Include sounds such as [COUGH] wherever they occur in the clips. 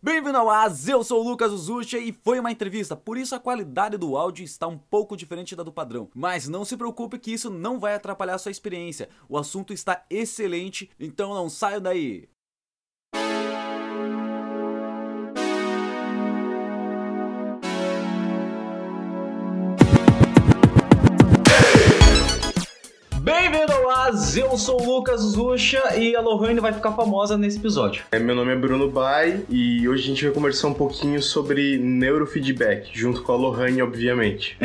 Bem-vindo ao AS, eu sou o Lucas Uzucha e foi uma entrevista, por isso a qualidade do áudio está um pouco diferente da do padrão. Mas não se preocupe que isso não vai atrapalhar sua experiência, o assunto está excelente, então não saia daí! Bem-vindo ao AS, eu sou o Lucas Zucha e a Lohane vai ficar famosa nesse episódio. É, meu nome é Bruno Bai e hoje a gente vai conversar um pouquinho sobre neurofeedback, junto com a Lohane, obviamente.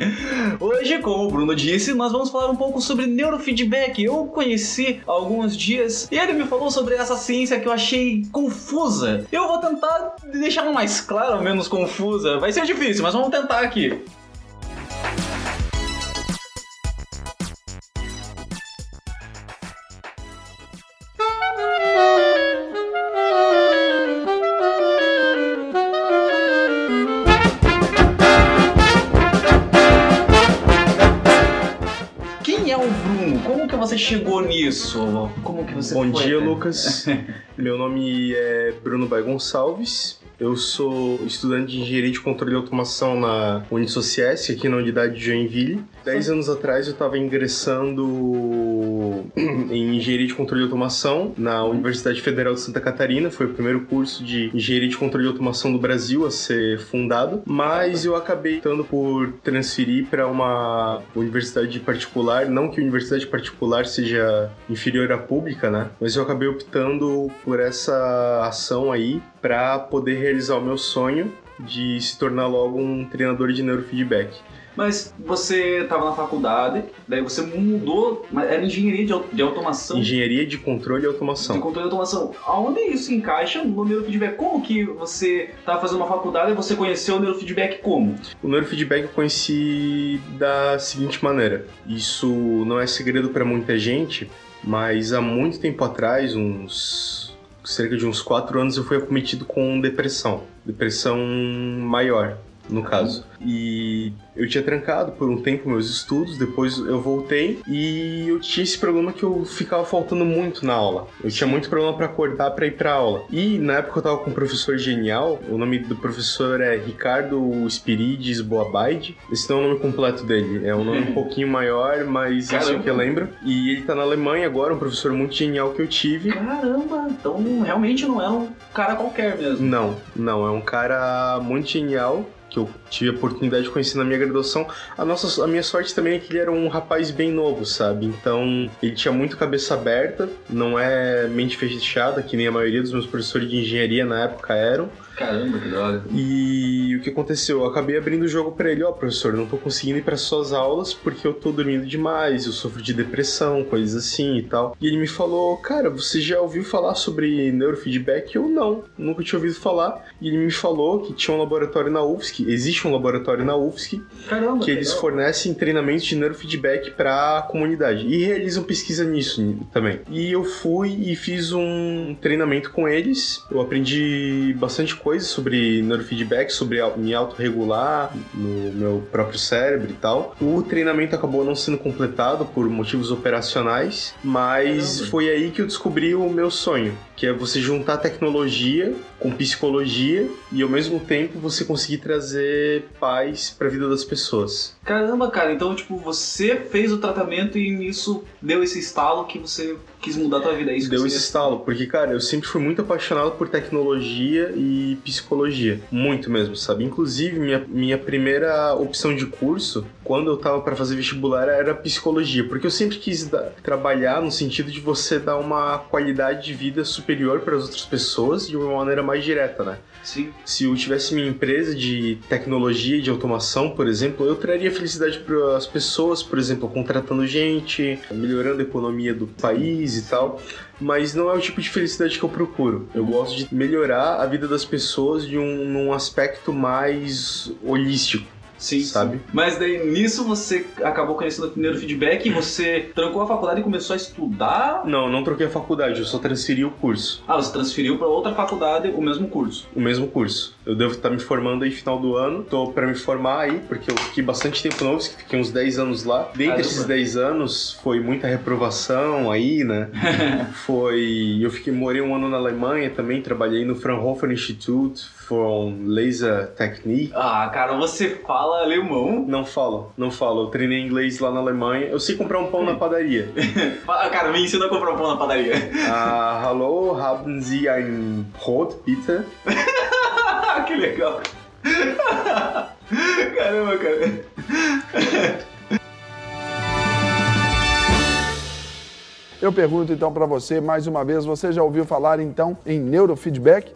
[LAUGHS] hoje, como o Bruno disse, nós vamos falar um pouco sobre neurofeedback. Eu conheci há alguns dias e ele me falou sobre essa ciência que eu achei confusa. Eu vou tentar deixar mais claro, menos confusa. Vai ser difícil, mas vamos tentar aqui. Você chegou nisso? Como que você Bom foi? dia, Lucas. [LAUGHS] Meu nome é Bruno Bai Gonçalves. Eu sou estudante de Engenharia de Controle e Automação na Unisociesc, aqui na unidade de Joinville. Dez anos atrás eu estava ingressando [CLEARS THROAT] em Engenharia de Controle e Automação na Universidade Federal de Santa Catarina. Foi o primeiro curso de Engenharia de Controle e Automação do Brasil a ser fundado. Mas eu acabei optando por transferir para uma universidade particular. Não que universidade particular seja inferior à pública, né? Mas eu acabei optando por essa ação aí para poder realizar o meu sonho de se tornar logo um treinador de neurofeedback. Mas você estava na faculdade, daí você mudou, era engenharia de, automação? Engenharia de controle e automação. De controle e automação. Aonde isso encaixa no neurofeedback? Como que você estava fazendo uma faculdade e você conheceu o neurofeedback como? O neurofeedback eu conheci da seguinte maneira. Isso não é segredo para muita gente, mas há muito tempo atrás, uns cerca de uns quatro anos eu fui acometido com depressão. Depressão maior, no caso. E eu tinha trancado por um tempo meus estudos, depois eu voltei e eu tinha esse problema que eu ficava faltando muito na aula. Eu tinha muito problema para acordar para ir para aula. E na época eu tava com um professor genial, o nome do professor é Ricardo Spirides Boabaide. Esse não é o nome completo dele, é um nome [LAUGHS] um pouquinho maior, mas Caramba. isso é o que eu lembro. E ele tá na Alemanha agora, um professor muito genial que eu tive. Caramba, então realmente não é um cara qualquer mesmo. Não, não, é um cara muito genial que eu tive a oportunidade de conhecer na minha graduação. A, nossa, a minha sorte também é que ele era um rapaz bem novo, sabe? Então ele tinha muito cabeça aberta, não é mente fechada, que nem a maioria dos meus professores de engenharia na época eram. Caramba, que droga. E o que aconteceu? Eu acabei abrindo o jogo para ele, ó, oh, professor, não tô conseguindo ir para suas aulas porque eu tô dormindo demais, eu sofro de depressão, coisas assim e tal. E ele me falou, cara, você já ouviu falar sobre neurofeedback? Eu não, nunca tinha ouvido falar. E ele me falou que tinha um laboratório na UFSC, existe um laboratório na UFSC, Caramba, que eles legal. fornecem treinamentos de neurofeedback para a comunidade e realizam pesquisa nisso também. E eu fui e fiz um treinamento com eles, eu aprendi bastante coisas sobre neurofeedback, sobre me autorregular no meu próprio cérebro e tal. O treinamento acabou não sendo completado por motivos operacionais, mas Caramba. foi aí que eu descobri o meu sonho, que é você juntar tecnologia com psicologia e ao mesmo tempo você conseguir trazer paz para a vida das pessoas. Caramba, cara, então tipo, você fez o tratamento e nisso deu esse estalo que você quis mudar a tua vida, é isso Deu esse estalo, porque cara, eu sempre fui muito apaixonado por tecnologia e psicologia, muito mesmo, sabe? Inclusive, minha, minha primeira opção de curso, quando eu tava para fazer vestibular, era psicologia, porque eu sempre quis dar, trabalhar no sentido de você dar uma qualidade de vida superior para as outras pessoas de uma maneira mais direta, né? Sim. Se eu tivesse minha empresa de tecnologia de automação, por exemplo, eu traria felicidade para as pessoas, por exemplo, contratando gente, melhorando a economia do país e tal. Mas não é o tipo de felicidade que eu procuro. Eu gosto de melhorar a vida das pessoas de um num aspecto mais holístico Sim, sabe? sim. Mas daí nisso você acabou conhecendo o neurofeedback e você trancou a faculdade e começou a estudar? Não, não troquei a faculdade, eu só transferi o curso. Ah, você transferiu para outra faculdade o mesmo curso. O mesmo curso. Eu devo estar me formando aí final do ano. Tô para me formar aí, porque eu fiquei bastante tempo novo, fiquei uns 10 anos lá. Dentre Caramba. esses 10 anos, foi muita reprovação aí, né? [LAUGHS] foi. Eu fiquei, morei um ano na Alemanha também, trabalhei no Fraunhofer Institute for Laser Technique. Ah, cara, você fala alemão? Não falo, não falo. Eu treinei inglês lá na Alemanha. Eu sei comprar um pão na padaria. [LAUGHS] Ah, cara, me ensina a comprar um pão na padaria. Ah, hallo, haben Sie ein Brot, bitte? [LAUGHS] que legal. [LAUGHS] Caramba, cara. Eu pergunto então para você mais uma vez, você já ouviu falar então em neurofeedback?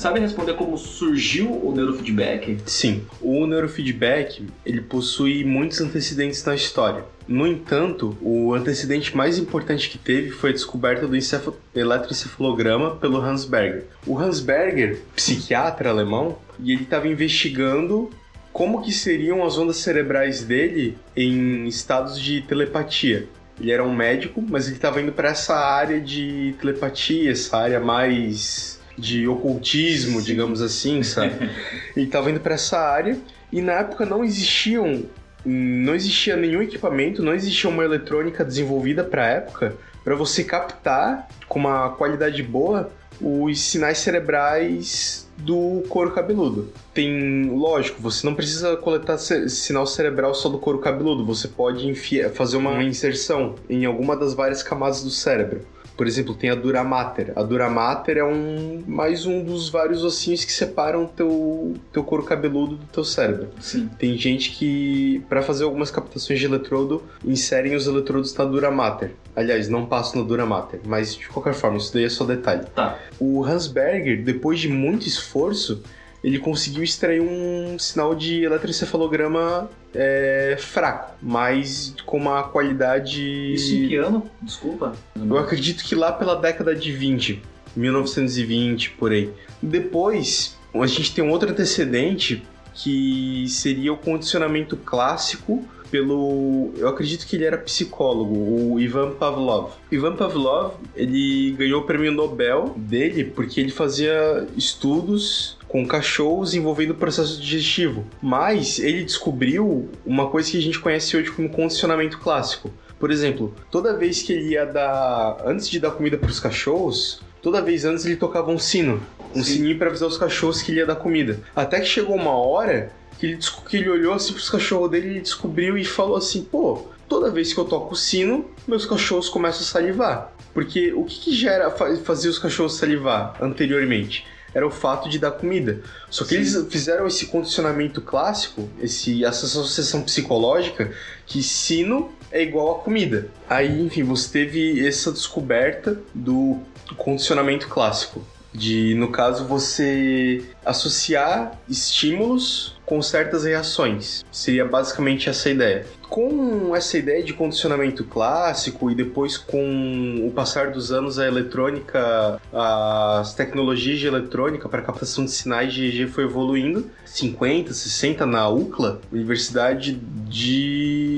Sabe responder como surgiu o neurofeedback? Sim, o neurofeedback ele possui muitos antecedentes na história. No entanto, o antecedente mais importante que teve foi a descoberta do eletroencefalograma pelo Hans Berger. O Hans Berger, psiquiatra alemão, e ele estava investigando como que seriam as ondas cerebrais dele em estados de telepatia. Ele era um médico, mas ele estava indo para essa área de telepatia, essa área mais de ocultismo, digamos assim, sabe? Ele estava indo para essa área e na época não existiam não existia nenhum equipamento, não existia uma eletrônica desenvolvida para a época para você captar com uma qualidade boa os sinais cerebrais do couro cabeludo. Tem, lógico, você não precisa coletar ce- sinal cerebral só do couro cabeludo, você pode enfiar, fazer uma inserção em alguma das várias camadas do cérebro. Por exemplo, tem a dura mater. A dura mater é um mais um dos vários ossinhos que separam teu teu couro cabeludo do teu cérebro. Sim. Tem gente que, para fazer algumas captações de eletrodo, inserem os eletrodos na dura mater. Aliás, não passam na dura mater, mas de qualquer forma, isso daí é só detalhe. Tá. O Hans Berger, depois de muito esforço, ele conseguiu extrair um sinal de eletroencefalograma é, fraco, mas com uma qualidade. Isso em que ano? Desculpa. Eu acredito que lá pela década de 20, 1920, por aí. Depois, a gente tem um outro antecedente que seria o condicionamento clássico pelo, eu acredito que ele era psicólogo, o Ivan Pavlov. Ivan Pavlov, ele ganhou o prêmio Nobel dele porque ele fazia estudos com cachorros envolvendo o processo digestivo. Mas ele descobriu uma coisa que a gente conhece hoje como condicionamento clássico. Por exemplo, toda vez que ele ia dar, antes de dar comida para os cachorros, toda vez antes ele tocava um sino, um Sim. sininho para avisar os cachorros que ele ia dar comida. Até que chegou uma hora que ele, que ele olhou assim pros cachorros dele e descobriu e falou assim: pô, toda vez que eu toco o sino, meus cachorros começam a salivar. Porque o que, que gera, fa- fazia os cachorros salivar anteriormente? Era o fato de dar comida. Só que Sim. eles fizeram esse condicionamento clássico, esse, essa associação psicológica, que sino é igual a comida. Aí, enfim, você teve essa descoberta do condicionamento clássico. De, no caso, você associar estímulos com certas reações. Seria basicamente essa ideia. Com essa ideia de condicionamento clássico e depois com o passar dos anos a eletrônica, as tecnologias de eletrônica para captação de sinais de EEG foi evoluindo. 50, 60 na UCLA, Universidade de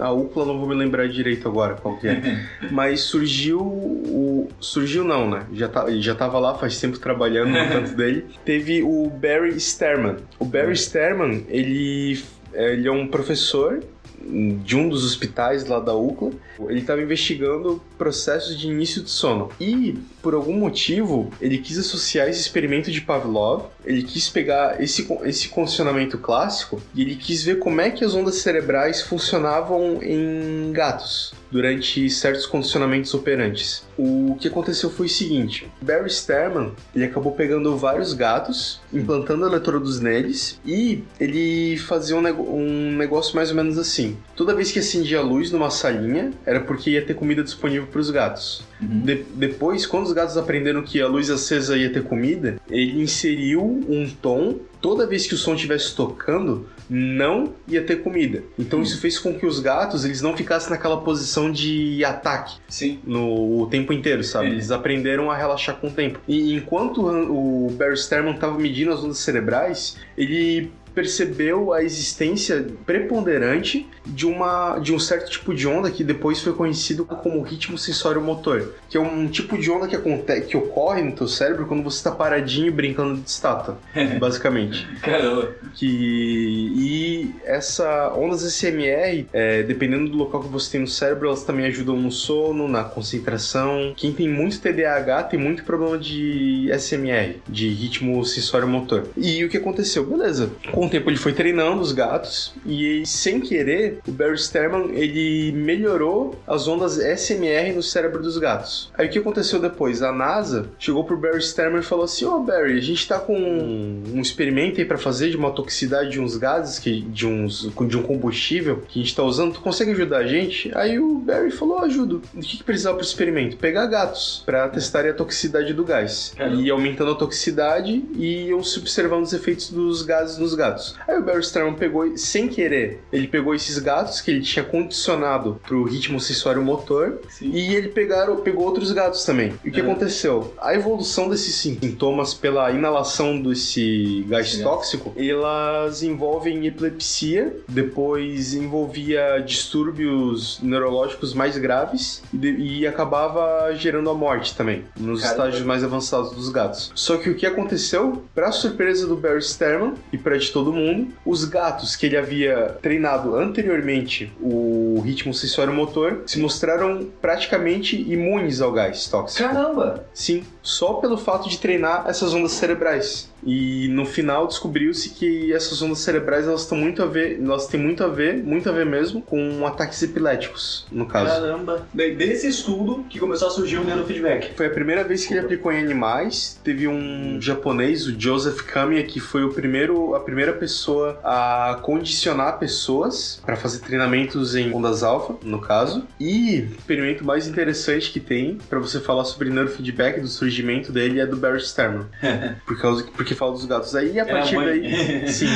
a UCLA não vou me lembrar direito agora qual que é. [LAUGHS] Mas surgiu o. Surgiu não, né? Já, tá, ele já tava lá faz tempo trabalhando no canto [LAUGHS] dele. Teve o Barry Sterman. O Barry Sterman, ele, ele é um professor de um dos hospitais lá da UCLA. Ele estava investigando processos de início de sono. E, por algum motivo, ele quis associar esse experimento de Pavlov, ele quis pegar esse, esse condicionamento clássico e ele quis ver como é que as ondas cerebrais funcionavam em gatos durante certos condicionamentos operantes. O que aconteceu foi o seguinte: Barry Sterman ele acabou pegando vários gatos, implantando eletrodos neles e ele fazia um, um negócio mais ou menos assim. Toda vez que acendia a luz numa salinha, era porque ia ter comida disponível pros gatos. De- depois, quando os gatos aprenderam que a luz acesa ia ter comida, ele inseriu um tom. Toda vez que o som estivesse tocando, não ia ter comida. Então isso fez com que os gatos eles não ficassem naquela posição de ataque Sim. no o tempo inteiro, sabe? É. Eles aprenderam a relaxar com o tempo. E enquanto o Barry Sterman estava medindo as ondas cerebrais, ele percebeu a existência preponderante de uma de um certo tipo de onda que depois foi conhecido como ritmo sensório motor, que é um tipo de onda que acontece que ocorre no teu cérebro quando você está paradinho brincando de estátua, [LAUGHS] basicamente Caramba. que e essa ondas SMR, é, dependendo do local que você tem no cérebro, elas também ajudam no sono, na concentração. Quem tem muito TDAH tem muito problema de SMR, de ritmo sensório motor. E o que aconteceu? Beleza. Com o tempo ele foi treinando os gatos e sem querer, o Barry Sterman ele melhorou as ondas SMR no cérebro dos gatos. Aí o que aconteceu depois? A NASA chegou pro Barry Sterman e falou assim: "Ô Barry, a gente tá com um experimento aí para fazer de uma toxicidade de uns gases que de uns de um combustível que a gente tá usando, tu consegue ajudar a gente?" Aí o Barry falou: "Ajudo". O que que precisava pro experimento? Pegar gatos para testarem a toxicidade do gás. E aumentando a toxicidade e se observando os efeitos dos gases nos gatos. Aí o Barry Sterman pegou, sem querer, ele pegou esses gatos que ele tinha condicionado pro ritmo sensório motor Sim. e ele pegaram, pegou outros gatos também. E o que É. aconteceu? A evolução desses sintomas pela inalação desse gás Sim. tóxico, elas envolvem epilepsia, depois envolvia distúrbios neurológicos mais graves e, de- e acabava gerando a morte também, nos estágios mais avançados dos gatos.Ó que o que aconteceu, pra surpresa do Barry Sterman e pra de todo mundo, os gatos que ele havia treinado anteriormente o ritmo sensório motor se mostraram praticamente imunes ao gás tóxico. Caramba. Sim, só pelo fato de treinar essas ondas cerebrais. E no final descobriu-se que essas ondas cerebrais elas estão muito a ver, elas têm muito a ver, muito a ver mesmo com ataques epiléticos, no caso. Caramba. Daí, desse estudo que começou a surgir o neurofeedback. Foi a primeira vez que ele aplicou em animais. Teve um japonês, o Joseph Kamiya, que foi o primeiro, a primeira pessoa a condicionar pessoas para fazer treinamentos em ondas alfa, no caso. E o experimento mais interessante que tem para você falar sobre neurofeedback do surgimento dele é do Barry Sterman, [LAUGHS] por causa porque fala dos gatos. Aí a partir mãe. daí, [LAUGHS] sim.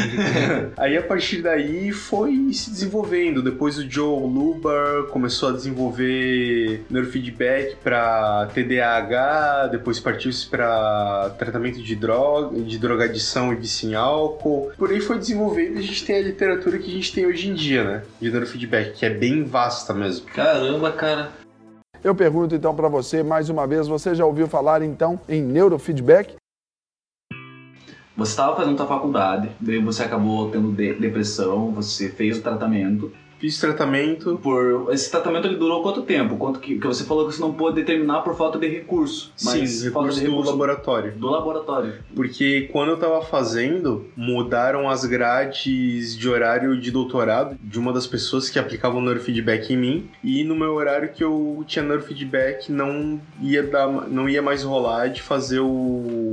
Aí a partir daí foi se desenvolvendo. Depois o Joe Lubar começou a desenvolver neurofeedback para TDAH, depois partiu-se para tratamento de droga, de drogadição e vício em álcool. Por aí foi desenvolvendo e a gente tem a literatura que a gente tem hoje em dia, né? De neurofeedback, que é bem vasta mesmo. Caramba, cara. Eu pergunto então para você mais uma vez, você já ouviu falar então em neurofeedback? Você estava fazendo sua faculdade, daí você acabou tendo de- depressão, você fez o tratamento. Fiz tratamento. Por esse tratamento ele durou quanto tempo? Quanto que, que você falou que você não pôde determinar por falta de recurso. Mas sim, recurso de do recurso laboratório. do laboratório. Porque quando eu tava fazendo, mudaram as grades de horário de doutorado de uma das pessoas que aplicavam neurofeedback em mim. E no meu horário que eu tinha neurofeedback, não ia, dar, não ia mais rolar de fazer o,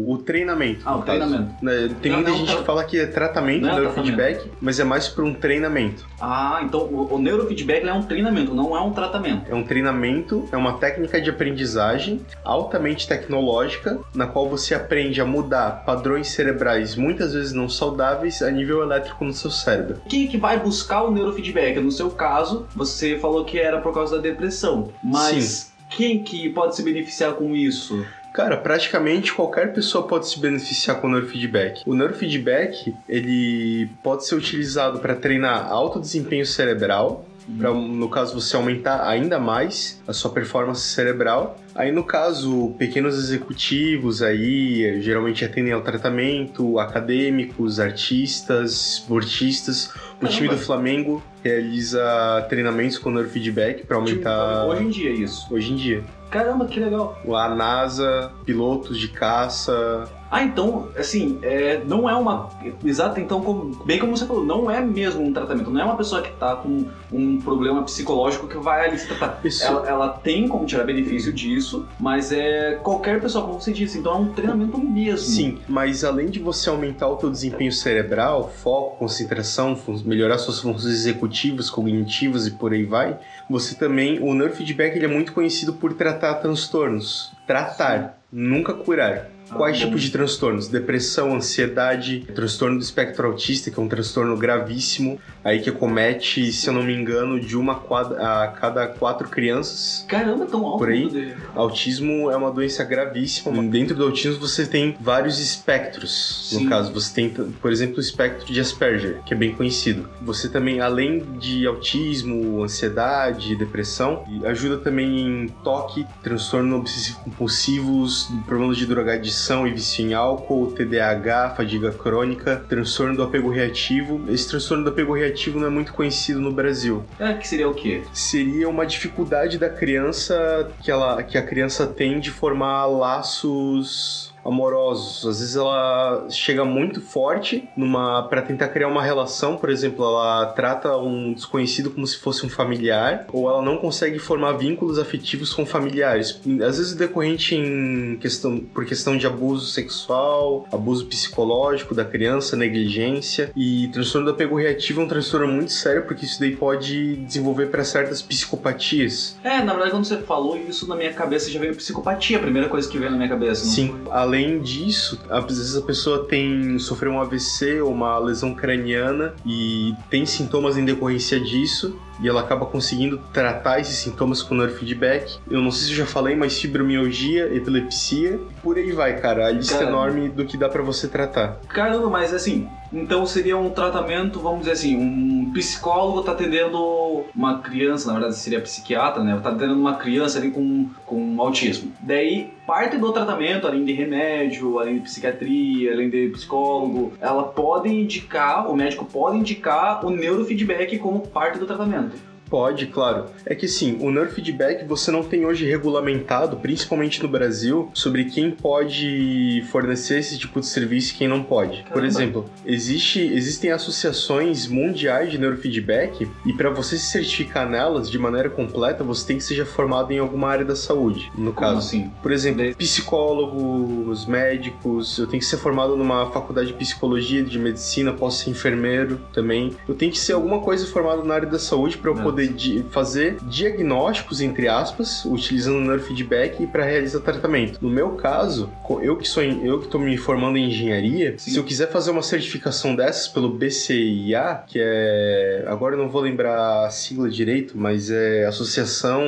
o treinamento. Ah, o caso. treinamento. Né, Tem Não, muita não, gente tá- que fala que é tratamento, Não é neurofeedback, mas é mais para um treinamento. Ah, então o, o neurofeedback é um treinamento, não é um tratamento. É um treinamento, é uma técnica de aprendizagem altamente tecnológica, na qual você aprende a mudar padrões cerebrais muitas vezes não saudáveis a nível elétrico no seu cérebro. Quem que vai buscar o neurofeedback? No seu caso, você falou que era por causa da depressão. Mas quem que pode se beneficiar com isso? Cara, praticamente qualquer pessoa pode se beneficiar com o neurofeedback. O neurofeedback, ele pode ser utilizado para treinar alto desempenho cerebral, para no caso você aumentar ainda mais a sua performance cerebral. Aí no caso, pequenos executivos aí, geralmente atendem ao tratamento, acadêmicos, artistas, esportistas. O time do. Flamengo realiza treinamentos com neurofeedback para aumentar Hoje em dia é isso. hoje em dia. Caramba, que legal. A NASA, pilotos de caça, Ah, então, assim, é, não é uma. Exato, então, como- bem como você falou, não é mesmo um tratamento. Não é uma pessoa que tá com um problema psicológico que vai ali se tratar. Isso. Ela, ela tem como tirar benefício disso isso, mas é qualquer pessoa, como você disse, então é um treinamento mesmo. Sim, mas além de você aumentar o teu desempenho cerebral, foco, concentração, melhorar suas funções executivas, cognitivas e por aí vai, você também, o neurofeedback ele é muito conhecido por tratar transtornos. Tratar, nunca curar. Quais ah, tipos de transtornos? Depressão, ansiedade, transtorno do espectro autista, que é um transtorno gravíssimo, aí que acomete, se eu não me engano, de uma a cada quatro crianças. Caramba, tão alto. Por aí. Autismo é uma doença gravíssima. Dentro do autismo você tem vários espectros. Sim. No caso, você tem, por exemplo, o espectro de Asperger, que é bem conhecido. Você também, além de autismo, ansiedade, depressão, ajuda também em toque, transtorno obsessivo compulsivos, problemas de drogadição e vício em álcool, TDAH, fadiga crônica, transtorno do apego reativo. Esse transtorno do apego reativo não é muito conhecido no Brasil. É, que seria o quê? Seria uma dificuldade da criança que, ela, que a criança tem de formar laços amorosos. Às vezes ela chega muito forte numa para tentar criar uma relação, por exemplo, ela trata um desconhecido como se fosse um familiar, ou ela não consegue formar vínculos afetivos com familiares. Às vezes decorrente em questão por questão de abuso sexual, abuso psicológico da criança, negligência e transtorno do apego reativo é um transtorno muito sério porque isso daí pode desenvolver para certas psicopatias. É, na verdade quando você falou isso na minha cabeça já veio psicopatia, a primeira coisa que veio na minha cabeça. Sim, a além disso, às vezes a pessoa tem sofreu um AVC ou uma lesão craniana e tem sintomas em decorrência disso e ela acaba conseguindo tratar esses sintomas com neurofeedback. Eu não sei se eu já falei, mas fibromialgia, epilepsia, por aí vai, cara. A lista Caramba. enorme do que dá para você tratar. Caramba, mas assim, então seria um tratamento, vamos dizer assim, um psicólogo tá atendendo uma criança, na verdade seria psiquiatra, né? Tá atendendo uma criança ali com, com autismo. Daí, parte do tratamento, além de remédio, além de psiquiatria, além de psicólogo, ela pode indicar, o médico pode indicar o neurofeedback como parte do tratamento. Pode, claro. É que sim, o neurofeedback você não tem hoje regulamentado, principalmente no Brasil, sobre quem pode fornecer esse tipo de serviço e quem não pode. Por exemplo, existe, existem associações mundiais de neurofeedback e para você se certificar nelas de maneira completa, você tem que ser formado em alguma área da saúde, no caso. Assim? Por exemplo, psicólogos, médicos, eu tenho que ser formado numa faculdade de psicologia, de medicina, posso ser enfermeiro também. Eu tenho que ser alguma coisa formado na área da saúde para eu poder poder fazer diagnósticos, entre aspas, utilizando o neurofeedback para realizar tratamento. No meu caso, eu que sou eu que estou me formando em engenharia, Sim. se eu quiser fazer uma certificação dessas pelo BCIA, que é agora eu não vou lembrar a sigla direito, mas é Associação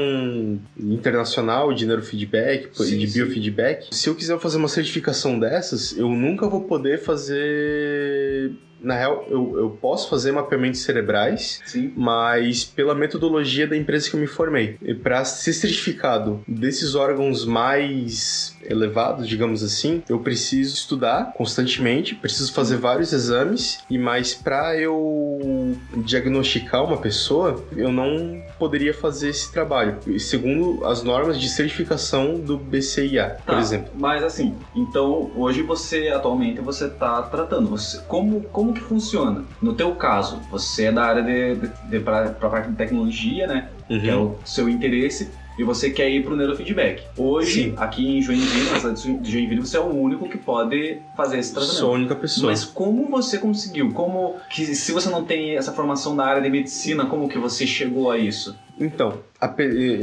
Internacional de Neurofeedback e de Biofeedback. Se eu quiser fazer uma certificação dessas, eu nunca vou poder fazer na real, eu, eu posso fazer mapeamentos cerebrais, Sim. mas pela metodologia da empresa que eu me formei. E para ser certificado desses órgãos mais elevados, digamos assim, eu preciso estudar constantemente, preciso fazer vários exames e mais para eu diagnosticar uma pessoa, eu não poderia fazer esse trabalho, segundo as normas de certificação do BCIA, tá, por exemplo. Mas assim, então hoje você atualmente você está tratando, você como como que funciona? No teu caso, você é da área de, de, de para parte de tecnologia, né? Uhum. Que é o seu interesse e você quer ir para o neurofeedback. Hoje, Sim. aqui em Joinville, na cidade de Joinville, você é o único que pode fazer esse tratamento. Sou a única pessoa. Mas como você conseguiu? Como que se você não tem essa formação na área de medicina, como que você chegou a isso? Então,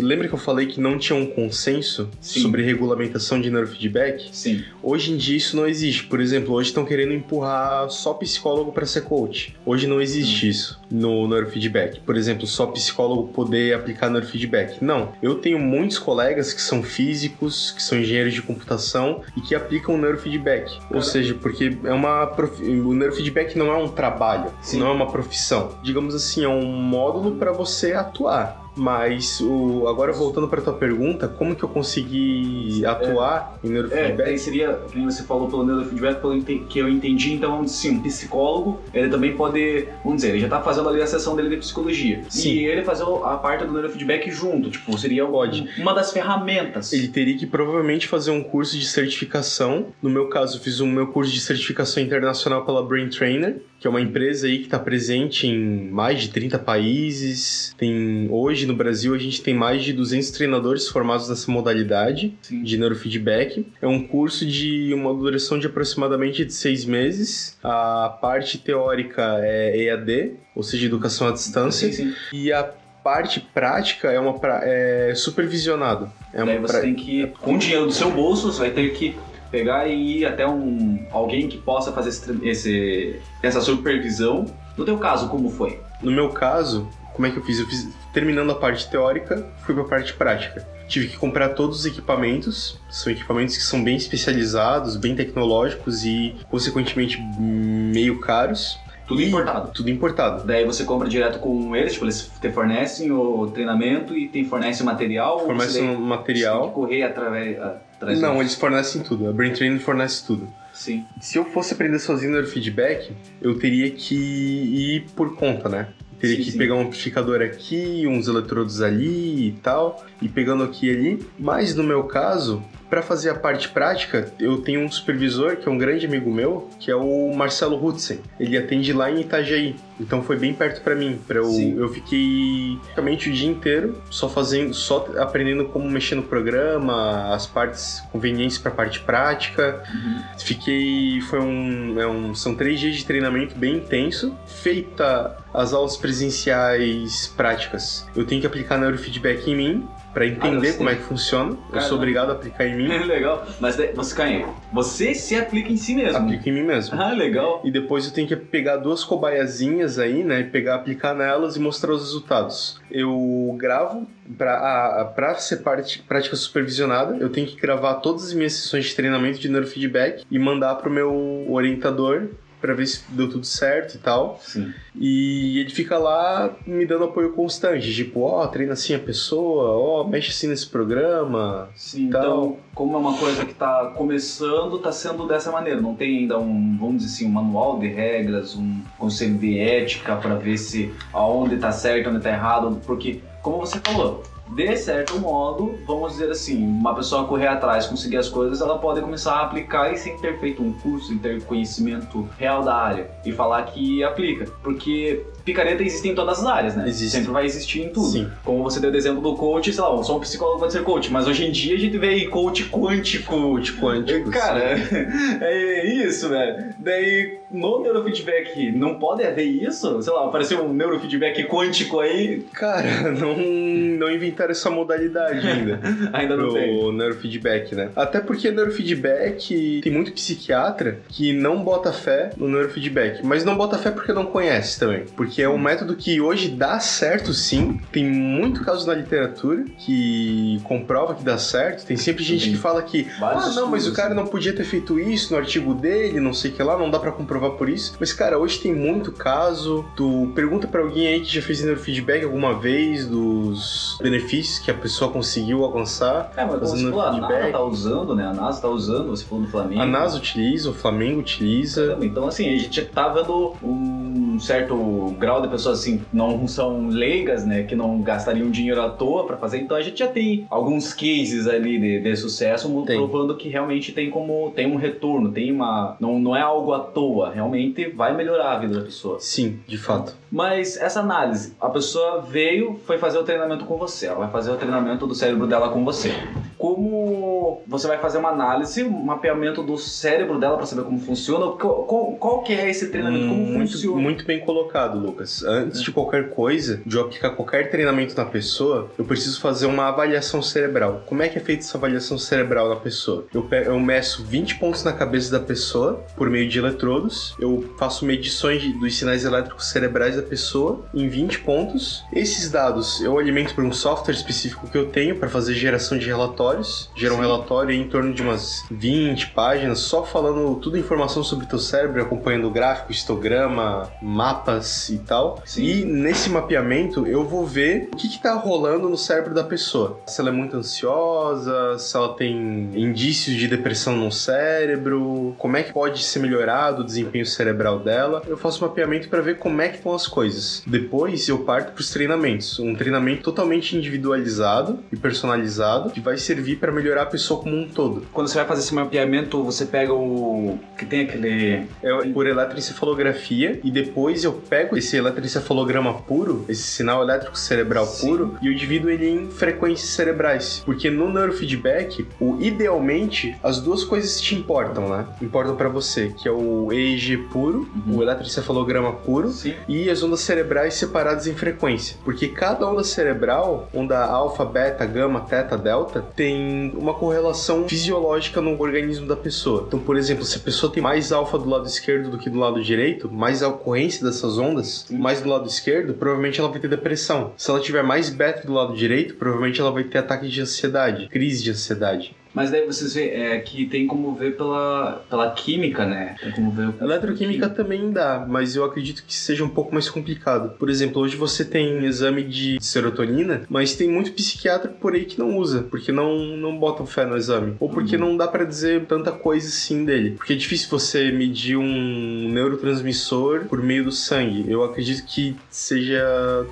lembra que eu falei que não tinha um consenso Sim. sobre regulamentação de neurofeedback? Sim. Hoje em dia isso não existe. Por exemplo, hoje estão querendo empurrar só psicólogo para ser coach. Hoje não existe hum. isso no neurofeedback. Por exemplo, só psicólogo poder aplicar neurofeedback. Não. Eu tenho muitos colegas que são físicos, que são engenheiros de computação e que aplicam neurofeedback. Ou seja, porque é uma prof... o neurofeedback não é um trabalho, Sim. não é uma profissão. Digamos assim, é um módulo para você atuar. Mas o, agora voltando para tua pergunta, como que eu consegui atuar é, em neurofeedback? É, seria, como você falou pelo neurofeedback, pelo que eu entendi, então assim, um psicólogo, ele também pode, vamos dizer, ele já está fazendo ali a sessão dele de psicologia. Sim. E ele fazer a parte do neurofeedback junto, tipo, seria pode. uma das ferramentas. Ele teria que provavelmente fazer um curso de certificação. No meu caso, eu fiz o meu curso de certificação internacional pela Brain Trainer, que é uma empresa aí que está presente em mais de 30 países. Tem hoje hoje no Brasil a gente tem mais de 200 treinadores formados nessa modalidade Sim. de neurofeedback. É um curso de uma duração de aproximadamente de seis meses. A parte teórica é EAD, ou seja, educação à distância. Sim, sim. E a parte prática é uma pra- é supervisionado. É Daí uma você pra- tem que, com o dinheiro do seu bolso, você vai ter que pegar e ir até um alguém que possa fazer esse- essa supervisão. No teu caso, como foi? No meu caso, como é que eu fiz? Eu fiz terminando a parte teórica, fui para a parte prática. Tive que comprar todos os equipamentos, são equipamentos que são bem especializados, bem tecnológicos e consequentemente meio caros. Tudo E importado. Tudo importado. Daí você compra direto com eles, tipo, eles te fornecem o treinamento e tem fornece o material. ou Fornece você daí- um Você tem que material. correr através. atrás Não, eles fornecem tudo. A Brain Training fornece tudo. Sim. Se eu fosse aprender sozinho no feedback, eu teria que ir por conta, né? Teria Sim, que sim. pegar um amplificador aqui, uns eletrodos ali e tal, e pegando aqui e ali. Mas no meu caso, para fazer a parte prática, eu tenho um supervisor que é um grande amigo meu, que é o Marcelo Hutzen. Ele atende lá em Itajaí, então foi bem perto para mim. Para eu, eu fiquei praticamente o dia inteiro só fazendo, só aprendendo como mexer no programa, as partes convenientes para a parte prática. Uhum. Fiquei. Foi um, é um. São três dias de treinamento bem intenso. Feita as aulas presenciais práticas, eu tenho que aplicar neurofeedback em mim para entender sei. como é que funciona. Eu Caramba. sou obrigado a aplicar em mim. [LAUGHS] legal. Mas você cai. Você se aplica em si mesmo. Aplico em mim mesmo. Ah, legal. E depois eu tenho que pegar duas cobaiazinhas aí, né? Pegar, aplicar nelas e mostrar os resultados. Eu gravo para para ser parte, prática supervisionada. Eu tenho que gravar todas as minhas sessões de treinamento de neurofeedback e mandar pro meu orientador para ver se deu tudo certo e tal. Sim. E ele fica lá me dando apoio constante, tipo, ó, treina assim a pessoa, ó, mexe assim nesse programa. Sim, Então- então, como é uma coisa que tá começando, tá sendo dessa maneira. Não tem ainda um, vamos dizer assim, um manual de regras, um conselho de ética para ver se aonde tá certo, onde tá errado, porque, como você falou, de certo modo, vamos dizer assim, uma pessoa correr atrás, conseguir as coisas, ela pode começar a aplicar e sem ter feito um curso, sem ter conhecimento real da área e falar que aplica, porque picareta existe em todas as áreas, né? Existe. Sempre vai existir em tudo. Sim. Como você deu o exemplo do coach, sei lá, só um psicólogo pode ser coach, mas hoje em dia a gente vê aí coach quântico. Coach quântico. Cara, [LAUGHS] é isso, velho. Daí, no neurofeedback, não pode haver isso? Sei lá, apareceu um neurofeedback quântico aí, Cara, [LAUGHS] não, não inventaram essa modalidade ainda. [LAUGHS] ainda não tem. pro neurofeedback, né? Até porque neurofeedback tem muito psiquiatra que não bota fé no neurofeedback, mas não bota fé porque não conhece também. Porque é um método que hoje dá certo sim. Tem muito caso na literatura que comprova que dá certo. Tem sempre gente Sim. que fala que Vários ah, não, mas o cara né? não podia ter feito isso no artigo dele, não sei o que lá, não dá pra comprovar por isso. Mas, cara, hoje tem muito caso. Tu pergunta pra alguém aí que já fez neurofeedback alguma vez dos benefícios que a pessoa conseguiu alcançar. É, mas fazendo falou, a NASA tá usando, né? A NASA tá usando, você falou do Flamengo. A NASA utiliza, o Flamengo utiliza. Então, assim, a gente tá vendo um certo grau de pessoas, assim, não são leigas, né? Que não gastariam dinheiro à toa pra fazer. Então, a gente já tem alguns cases ali de, de sucesso Tem. provando que realmente tem como... Tem um retorno, tem uma... Não, não é algo à toa. Realmente vai melhorar a vida da pessoa. Sim, de fato. Mas essa análise, a pessoa veio, foi fazer o treinamento com você, ela vai fazer o treinamento do cérebro dela com você. Como você vai fazer uma análise, um mapeamento do cérebro dela para saber como funciona, qual, qual, que é esse treinamento, como muito, funciona? muito bem colocado, Lucas. Antes de qualquer coisa, de eu aplicar qualquer treinamento na pessoa, eu preciso fazer uma avaliação cerebral. Como é que é feita essa avaliação cerebral na pessoa? Eu, eu meço 20 pontos na cabeça da pessoa por meio de eletrodos, eu faço medições de- dos sinais elétricos cerebrais da pessoa em 20 pontos. Esses dados eu alimento por um software específico que eu tenho para fazer geração de relatórios. Gera um relatório em torno de umas 20 páginas, só falando tudo informação sobre o teu cérebro, acompanhando gráfico, histograma, mapas e tal. Sim. E nesse mapeamento eu vou ver o que, que tá rolando no cérebro da pessoa. Se ela é muito ansiosa, se ela tem indícios de depressão no cérebro, como é que pode ser melhorado o desempenho cerebral dela. Eu faço mapeamento para ver como é que estão as coisas. Depois eu parto para os treinamentos. Um treinamento totalmente individualizado e personalizado que vai servir para melhorar a pessoa como um todo. Quando você vai fazer esse mapeamento, você pega o. que tem aquele. É por eletroencefalografia e depois eu pego esse eletroencefalograma puro, esse sinal elétrico cerebral Sim. puro, e eu divido ele em frequências cerebrais. Porque no neurofeedback, o idealmente, as duas coisas te importam, né? Importam pra você, que é o EEG puro, Uhum. o eletroencefalograma puro, Sim. e as ondas cerebrais separadas em frequência. Porque cada onda cerebral, onda alfa, beta, gama, teta, delta, tem uma correlação fisiológica no organismo da pessoa. Então, por exemplo, se a pessoa tem mais alfa do lado esquerdo do que do lado direito, mais a ocorrência dessas ondas, mais do lado esquerdo, provavelmente ela vai ter depressão. Se ela tiver mais beta do lado direito, provavelmente ela vai ter ataque de ansiedade, crise de ansiedade. Mas daí vocês vê é, que tem como ver pela, pela química, né? Tem como ver. Eletroquímica também dá, mas eu acredito que seja um pouco mais complicado. Por exemplo, hoje você tem exame de serotonina, mas tem muito psiquiatra por aí que não usa, porque não, não botam fé no exame. Ou porque não dá pra dizer tanta coisa assim dele. Porque é difícil você medir um neurotransmissor por meio do sangue. Eu acredito que seja.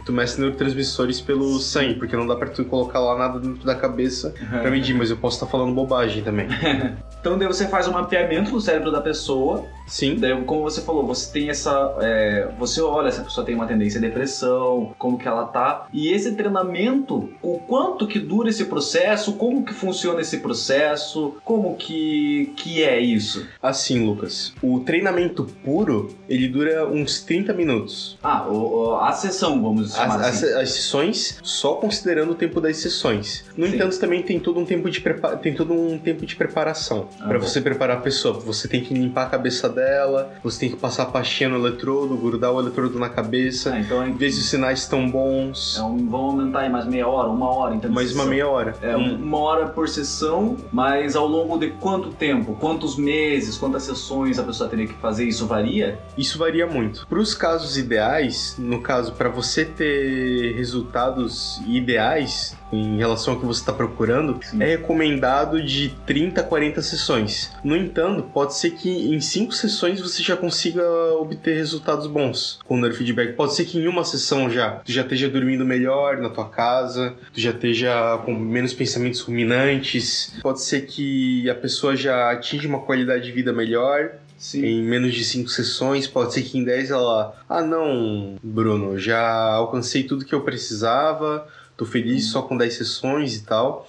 Tu mexe neurotransmissores pelo sangue, porque não dá pra tu colocar lá nada dentro da cabeça pra medir, mas eu posso estar falando bobagem também. [LAUGHS] Então daí você faz um mapeamento do cérebro da pessoa. Sim. Daí, como você falou, você tem essa. é, você olha se a pessoa tem uma tendência à depressão, como que ela tá. E esse treinamento, o quanto que dura esse processo, como que funciona esse processo, como que, que é isso? Assim, Lucas, o treinamento puro, ele dura uns 30 minutos. Ah, o, a sessão, vamos As, chamar as, assim. as sessões, só considerando o tempo das sessões. No Sim. entanto, também tem todo um tempo de, prepa tem todo um tempo de preparação. Ah, bom. você preparar a pessoa, você tem que limpar a cabeça dela, você tem que passar a pastinha no eletrodo, grudar o eletrodo na cabeça, Ah, então é- ver se os sinais estão bons. um- vão aumentar aí mais meia hora, uma hora, então. mais uma meia hora. É, Hum. uma hora por sessão, mas ao longo de quanto tempo? Quantos meses? Quantas sessões a pessoa teria que fazer? Isso varia? Isso varia muito. Para os casos ideais, no caso, para você ter resultados ideais em relação ao que você está procurando, Sim. é recomendado de 30 a 40 sessões. No entanto, pode ser que em 5 sessões você já consiga obter resultados bons com o neurofeedback. Pode ser que em uma sessão já tu já esteja dormindo melhor na tua casa, tu já esteja com menos pensamentos ruminantes. Pode ser que a pessoa já atinja uma qualidade de vida melhor Sim. em menos de 5 sessões, pode ser que em 10 ela. Ah, não, Bruno, já alcancei tudo que eu precisava, tô feliz só com 10 sessões e tal.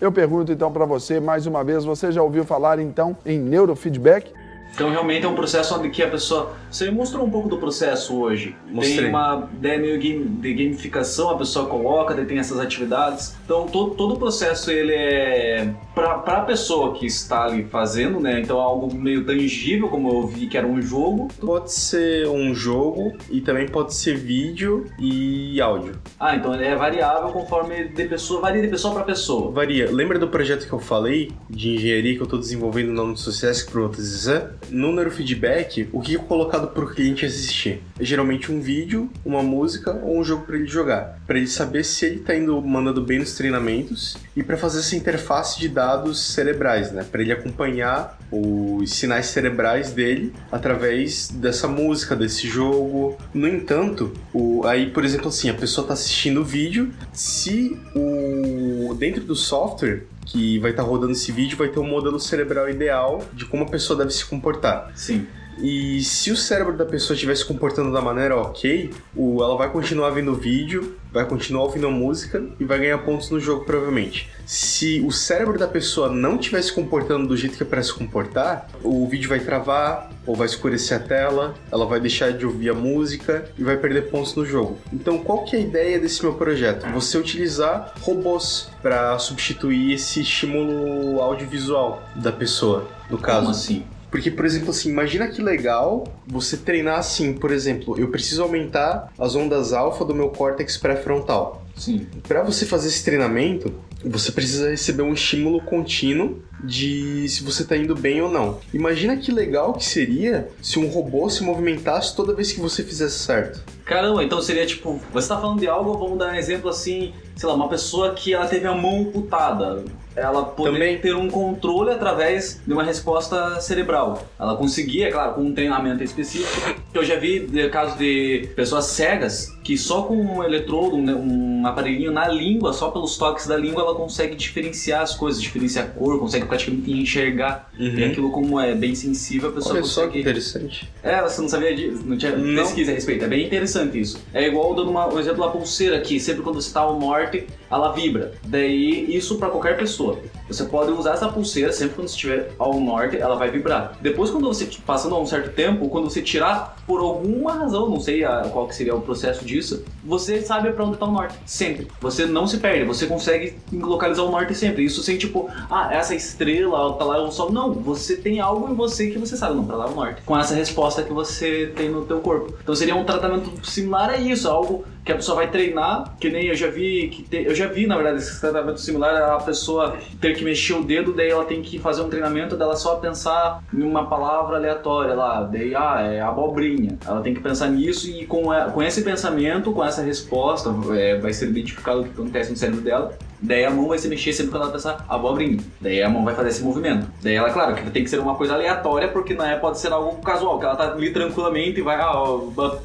Eu pergunto então para você mais uma vez, você já ouviu falar então em neurofeedback? Então realmente é um processo onde que a pessoa. Você mostrou um pouco do processo hoje. Mostrei. Tem uma ideia meio de gamificação, a pessoa coloca, tem essas atividades. Então todo, todo o processo ele é para a pessoa que está ali fazendo, né? Então é algo meio tangível, como eu vi que era um jogo. Pode ser um jogo e também pode ser vídeo e áudio. Ah, então ele é variável conforme de pessoa, varia de pessoa para pessoa. Varia. Lembra do projeto que eu falei de engenharia que eu tô desenvolvendo na Unisociesc para outras exam? No neurofeedback, o que é colocado pro cliente assistir? É geralmente um vídeo, uma música ou um jogo para ele jogar, para ele saber se ele tá indo mandando bem nos treinamentos e para fazer essa interface de dados cerebrais, né? Para ele acompanhar os sinais cerebrais dele através dessa música, desse jogo. No entanto, o, aí, por exemplo, assim, a pessoa tá assistindo o vídeo, se o dentro do software que vai estar rodando esse vídeo vai ter um modelo cerebral ideal de como a pessoa deve se comportar. Sim. E se o cérebro da pessoa estiver se comportando da maneira ok, o, ela vai continuar vendo o vídeo, vai continuar ouvindo a música e vai ganhar pontos no jogo, provavelmente. Se o cérebro da pessoa não estiver se comportando do jeito que é para se comportar, o vídeo vai travar, ou vai escurecer a tela, ela vai deixar de ouvir a música e vai perder pontos no jogo. Então, qual que é a ideia desse meu projeto? Você utilizar robôs para substituir esse estímulo audiovisual da pessoa, no caso. Como assim? Porque, por exemplo, assim, imagina que legal você treinar assim, por exemplo, eu preciso aumentar as ondas alfa do meu córtex pré-frontal. Sim. Para você fazer esse treinamento, você precisa receber um estímulo contínuo de se você tá indo bem ou não. Imagina que legal que seria se um robô se movimentasse toda vez que você fizesse certo. Caramba, então seria tipo, você tá falando de algo, vamos dar um exemplo assim, sei lá, uma pessoa que ela teve a mão amputada. Ela poderia Também. ter um controle através de uma resposta cerebral. Ela conseguia, claro, com um treinamento específico. Eu já vi casos de pessoas cegas que só com um eletrodo, um, um aparelhinho na língua, só pelos toques da língua, ela consegue diferenciar as coisas, diferenciar a cor, consegue praticamente enxergar. E aquilo, como é bem sensível, a pessoa Olha só que consegue. interessante. É, você não sabia disso, não tinha Não. pesquisa a respeito. É bem interessante isso. É igual dando uma, um exemplo da pulseira aqui, sempre quando você tá ao norte, ela vibra. Daí, isso pra qualquer pessoa. Você pode usar essa pulseira sempre quando estiver ao norte, ela vai vibrar. Depois, quando você, passando um certo tempo, quando você tirar por alguma razão, não sei a- qual que seria o processo disso, você sabe pra onde tá o norte. Sempre. Você não se perde, você consegue localizar o norte sempre. Isso sem tipo, ah, essa estrela tá lá, é o sol. Não, você tem algo em você que você sabe, não, pra lá é o norte. Com essa resposta que você tem no teu corpo. Então seria um tratamento similar a isso, algo que a pessoa vai treinar, que nem eu já vi, que te- eu já vi, na verdade, esse tratamento similar a pessoa ter que mexer o dedo, daí ela tem que fazer um treinamento dela só pensar em uma palavra aleatória lá, daí, ah, é abobrinha. Ela tem que pensar nisso e com, com esse pensamento, com essa resposta, é, vai ser identificado o que acontece no cérebro dela. Daí a mão vai se mexer sempre quando ela pensar abobrinha. Daí a mão vai fazer esse movimento. Daí ela, claro, que tem que ser uma coisa aleatória, porque não é, pode ser algo casual, que ela tá ali tranquilamente e vai, ah,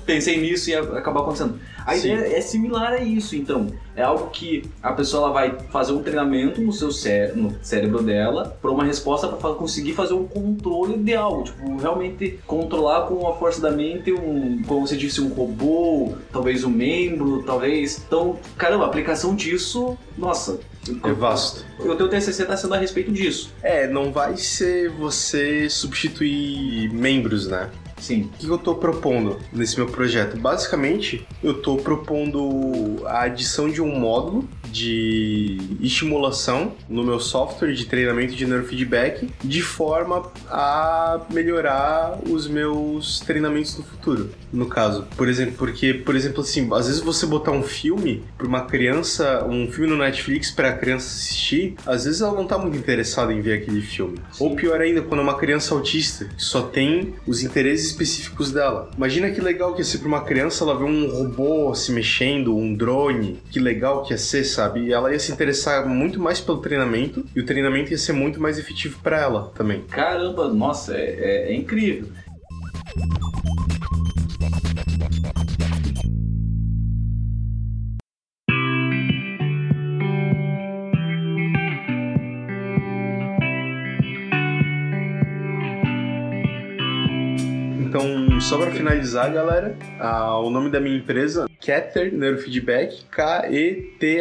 pensei nisso e acabar acontecendo. A Sim. ideia é similar a isso, então. É algo que a pessoa ela vai fazer um treinamento no seu cé no cérebro dela para uma resposta para conseguir fazer um controle de algo, tipo, realmente controlar com a força da mente um, como você disse, um robô, talvez um membro, talvez. Então, caramba, a aplicação disso, nossa, É vasto. o teu TCC tá sendo a respeito disso. É, não vai ser você substituir membros, né? Sim. O que eu tô propondo nesse meu projeto? Basicamente, eu tô propondo a adição de um módulo de estimulação no meu software de treinamento de neurofeedback, de forma a melhorar os meus treinamentos no futuro. No caso, por exemplo, porque, por exemplo, assim, às vezes você botar um filme pra uma criança, um filme no Netflix pra criança assistir, às vezes ela não tá muito interessada em ver aquele filme. Sim. Ou pior ainda, quando é uma criança autista, que só tem os interesses específicos dela. Imagina que legal que ia ser pra uma criança ela ver um robô se mexendo, um drone. Que legal que ia ser, sabe? E ela ia se interessar muito mais pelo treinamento e o treinamento ia ser muito mais efetivo pra ela também. Caramba, nossa, é, é- é incrível. Só pra finalizar, galera, ah, o nome da minha empresa Keter Neurofeedback, K-E-T-H-E-R,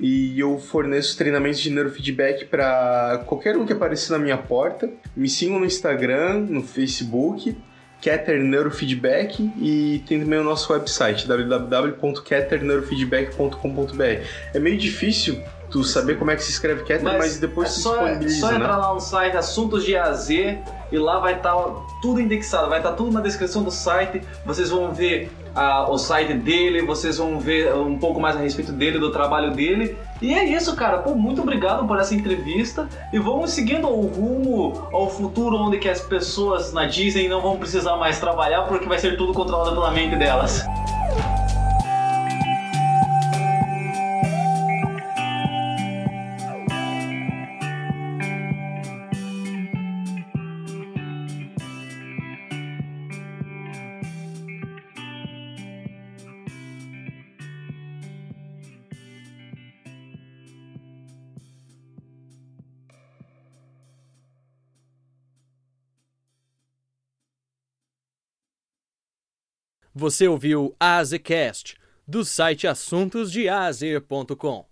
e eu forneço treinamentos de neurofeedback para qualquer um que aparecer na minha porta. Me sigam no Instagram, no Facebook, Keter Neurofeedback, e tem também o nosso website www.keterneurofeedback.com.br. É meio difícil tu saber como é que se escreve Keter, mas, depois é se só, disponibiliza, só né? entrar lá no site Assuntos de AZ e lá vai estar tudo indexado, vai estar tudo na descrição do site. Vocês vão ver ah, o site dele, vocês vão ver um pouco mais a respeito dele, do trabalho dele. E é isso, cara. Pô, muito obrigado por essa entrevista e vamos seguindo o rumo ao futuro onde que as pessoas na Disney não vão precisar mais trabalhar porque vai ser tudo controlado pela mente delas. Você ouviu Azecast, do site assuntosdeazer.com.